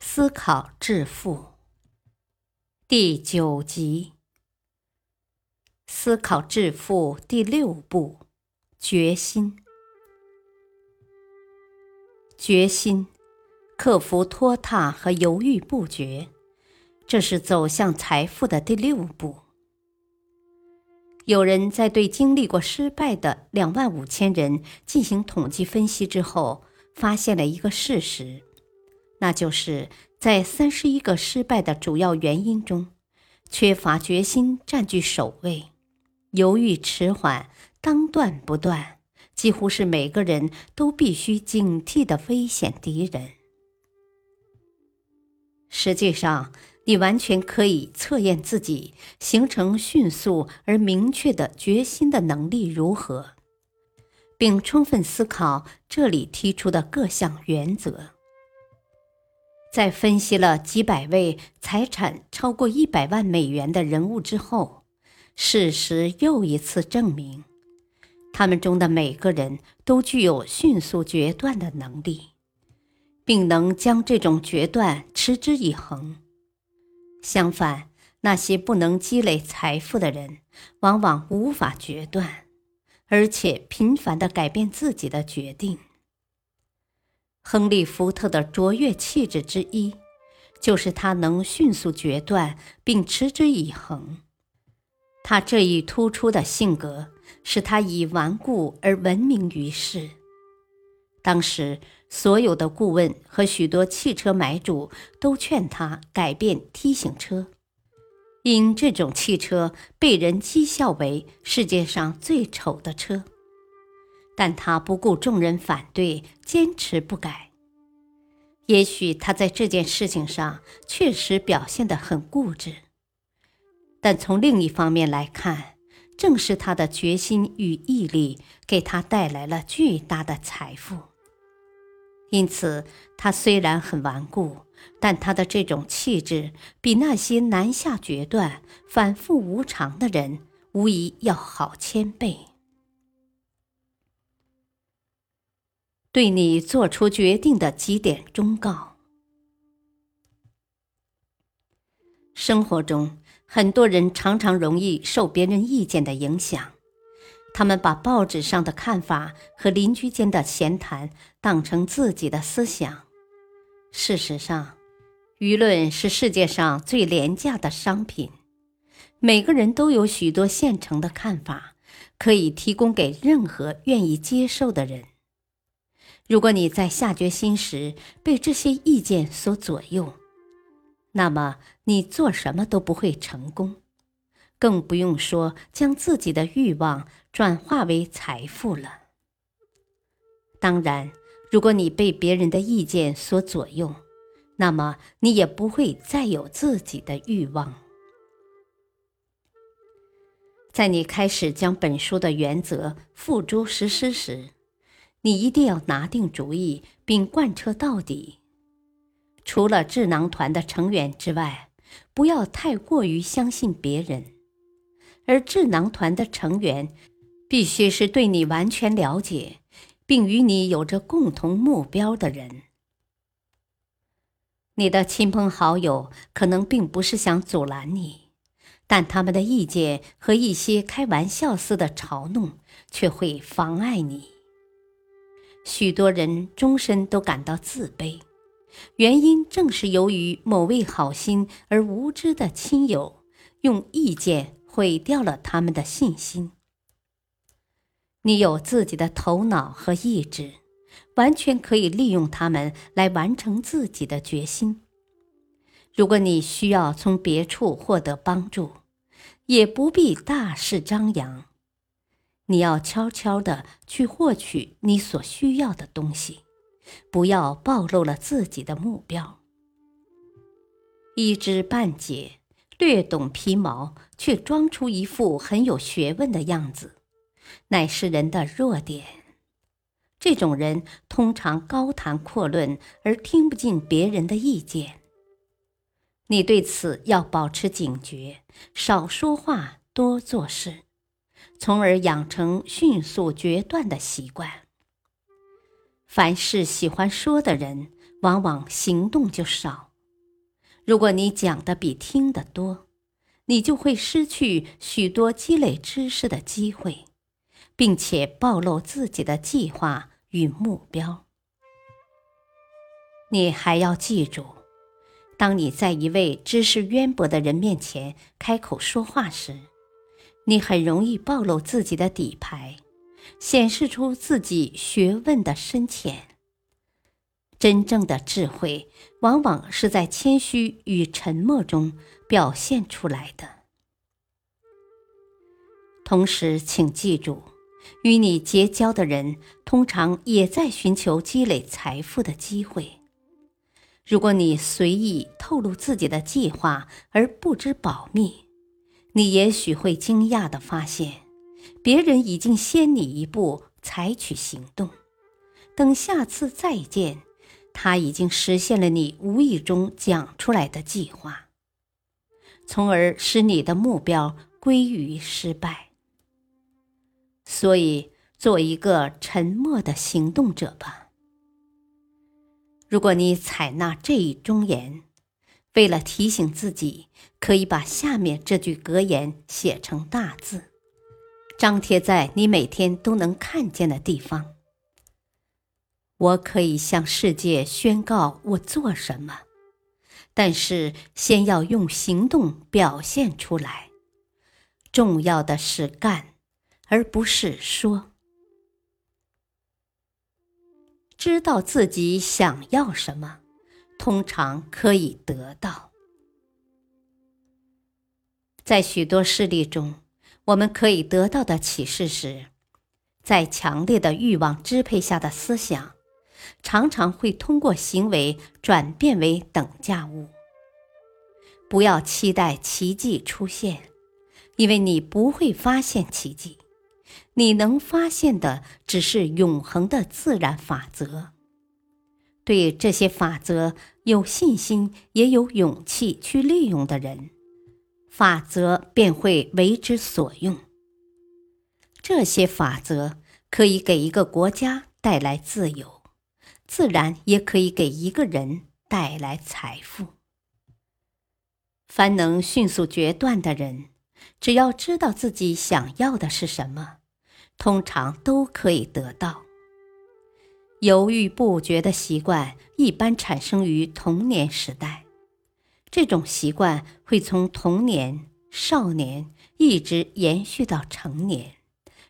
思考致富，第九集。思考致富第六步：决心。决心，克服拖沓和犹豫不决，这是走向财富的第六步。有人在对经历过失败的两万五千人进行统计分析之后，发现了一个事实。那就是在三十一个失败的主要原因中，缺乏决心占据首位，犹豫迟缓、当断不断，几乎是每个人都必须警惕的危险敌人。实际上，你完全可以测验自己形成迅速而明确的决心的能力如何，并充分思考这里提出的各项原则。在分析了几百位财产超过一百万美元的人物之后，事实又一次证明，他们中的每个人都具有迅速决断的能力，并能将这种决断持之以恒。相反，那些不能积累财富的人，往往无法决断，而且频繁地改变自己的决定。亨利·福特的卓越气质之一，就是他能迅速决断并持之以恒。他这一突出的性格，使他以顽固而闻名于世。当时，所有的顾问和许多汽车买主都劝他改变 T 型车，因这种汽车被人讥笑为世界上最丑的车。但他不顾众人反对，坚持不改。也许他在这件事情上确实表现得很固执，但从另一方面来看，正是他的决心与毅力给他带来了巨大的财富。因此，他虽然很顽固，但他的这种气质比那些难下决断、反复无常的人无疑要好千倍。对你做出决定的几点忠告。生活中，很多人常常容易受别人意见的影响，他们把报纸上的看法和邻居间的闲谈当成自己的思想。事实上，舆论是世界上最廉价的商品，每个人都有许多现成的看法，可以提供给任何愿意接受的人。如果你在下决心时被这些意见所左右，那么你做什么都不会成功，更不用说将自己的欲望转化为财富了。当然，如果你被别人的意见所左右，那么你也不会再有自己的欲望。在你开始将本书的原则付诸实施时，你一定要拿定主意，并贯彻到底。除了智囊团的成员之外，不要太过于相信别人。而智囊团的成员必须是对你完全了解，并与你有着共同目标的人。你的亲朋好友可能并不是想阻拦你，但他们的意见和一些开玩笑似的嘲弄却会妨碍你。许多人终身都感到自卑，原因正是由于某位好心而无知的亲友用意见毁掉了他们的信心。你有自己的头脑和意志，完全可以利用它们来完成自己的决心。如果你需要从别处获得帮助，也不必大肆张扬。你要悄悄地去获取你所需要的东西，不要暴露了自己的目标。一知半解，略懂皮毛，却装出一副很有学问的样子，乃是人的弱点。这种人通常高谈阔论，而听不进别人的意见。你对此要保持警觉，少说话，多做事，从而养成迅速决断的习惯。凡是喜欢说的人，往往行动就少。如果你讲的比听的多，你就会失去许多积累知识的机会，并且暴露自己的计划。与目标，你还要记住：当你在一位知识渊博的人面前开口说话时，你很容易暴露自己的底牌，显示出自己学问的深浅。真正的智慧，往往是在谦虚与沉默中表现出来的。同时，请记住。与你结交的人，通常也在寻求积累财富的机会。如果你随意透露自己的计划而不知保密，你也许会惊讶地发现，别人已经先你一步采取行动。等下次再见，他已经实现了你无意中讲出来的计划，从而使你的目标归于失败。所以，做一个沉默的行动者吧。如果你采纳这一忠言，为了提醒自己，可以把下面这句格言写成大字，张贴在你每天都能看见的地方。我可以向世界宣告我做什么，但是先要用行动表现出来。重要的是干。而不是说，知道自己想要什么，通常可以得到。在许多事例中，我们可以得到的启示是，在强烈的欲望支配下的思想，常常会通过行为转变为等价物。不要期待奇迹出现，因为你不会发现奇迹。你能发现的只是永恒的自然法则。对这些法则有信心也有勇气去利用的人，法则便会为之所用。这些法则可以给一个国家带来自由，自然也可以给一个人带来财富。凡能迅速决断的人，只要知道自己想要的是什么。通常都可以得到。犹豫不决的习惯一般产生于童年时代，这种习惯会从童年、少年一直延续到成年，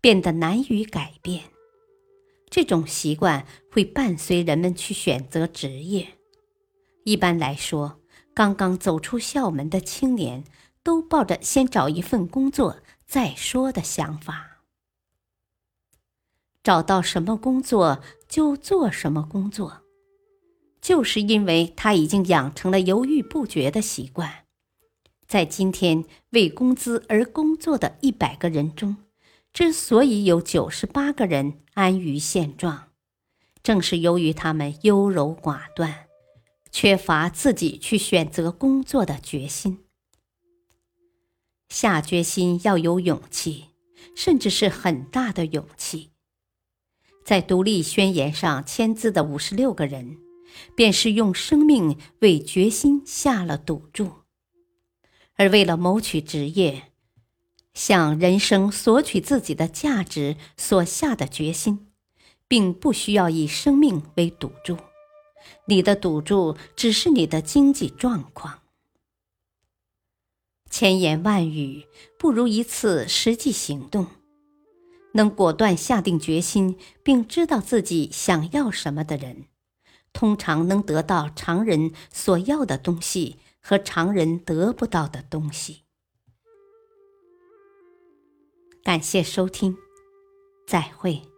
变得难于改变。这种习惯会伴随人们去选择职业。一般来说，刚刚走出校门的青年都抱着先找一份工作再说的想法。找到什么工作就做什么工作，就是因为他已经养成了犹豫不决的习惯。在今天为工资而工作的一百个人中，之所以有九十八个人安于现状，正是由于他们优柔寡断，缺乏自己去选择工作的决心。下决心要有勇气，甚至是很大的勇气。在独立宣言上签字的五十六个人，便是用生命为决心下了赌注。而为了谋取职业，向人生索取自己的价值所下的决心，并不需要以生命为赌注。你的赌注只是你的经济状况。千言万语不如一次实际行动。能果断下定决心，并知道自己想要什么的人，通常能得到常人所要的东西和常人得不到的东西。感谢收听，再会。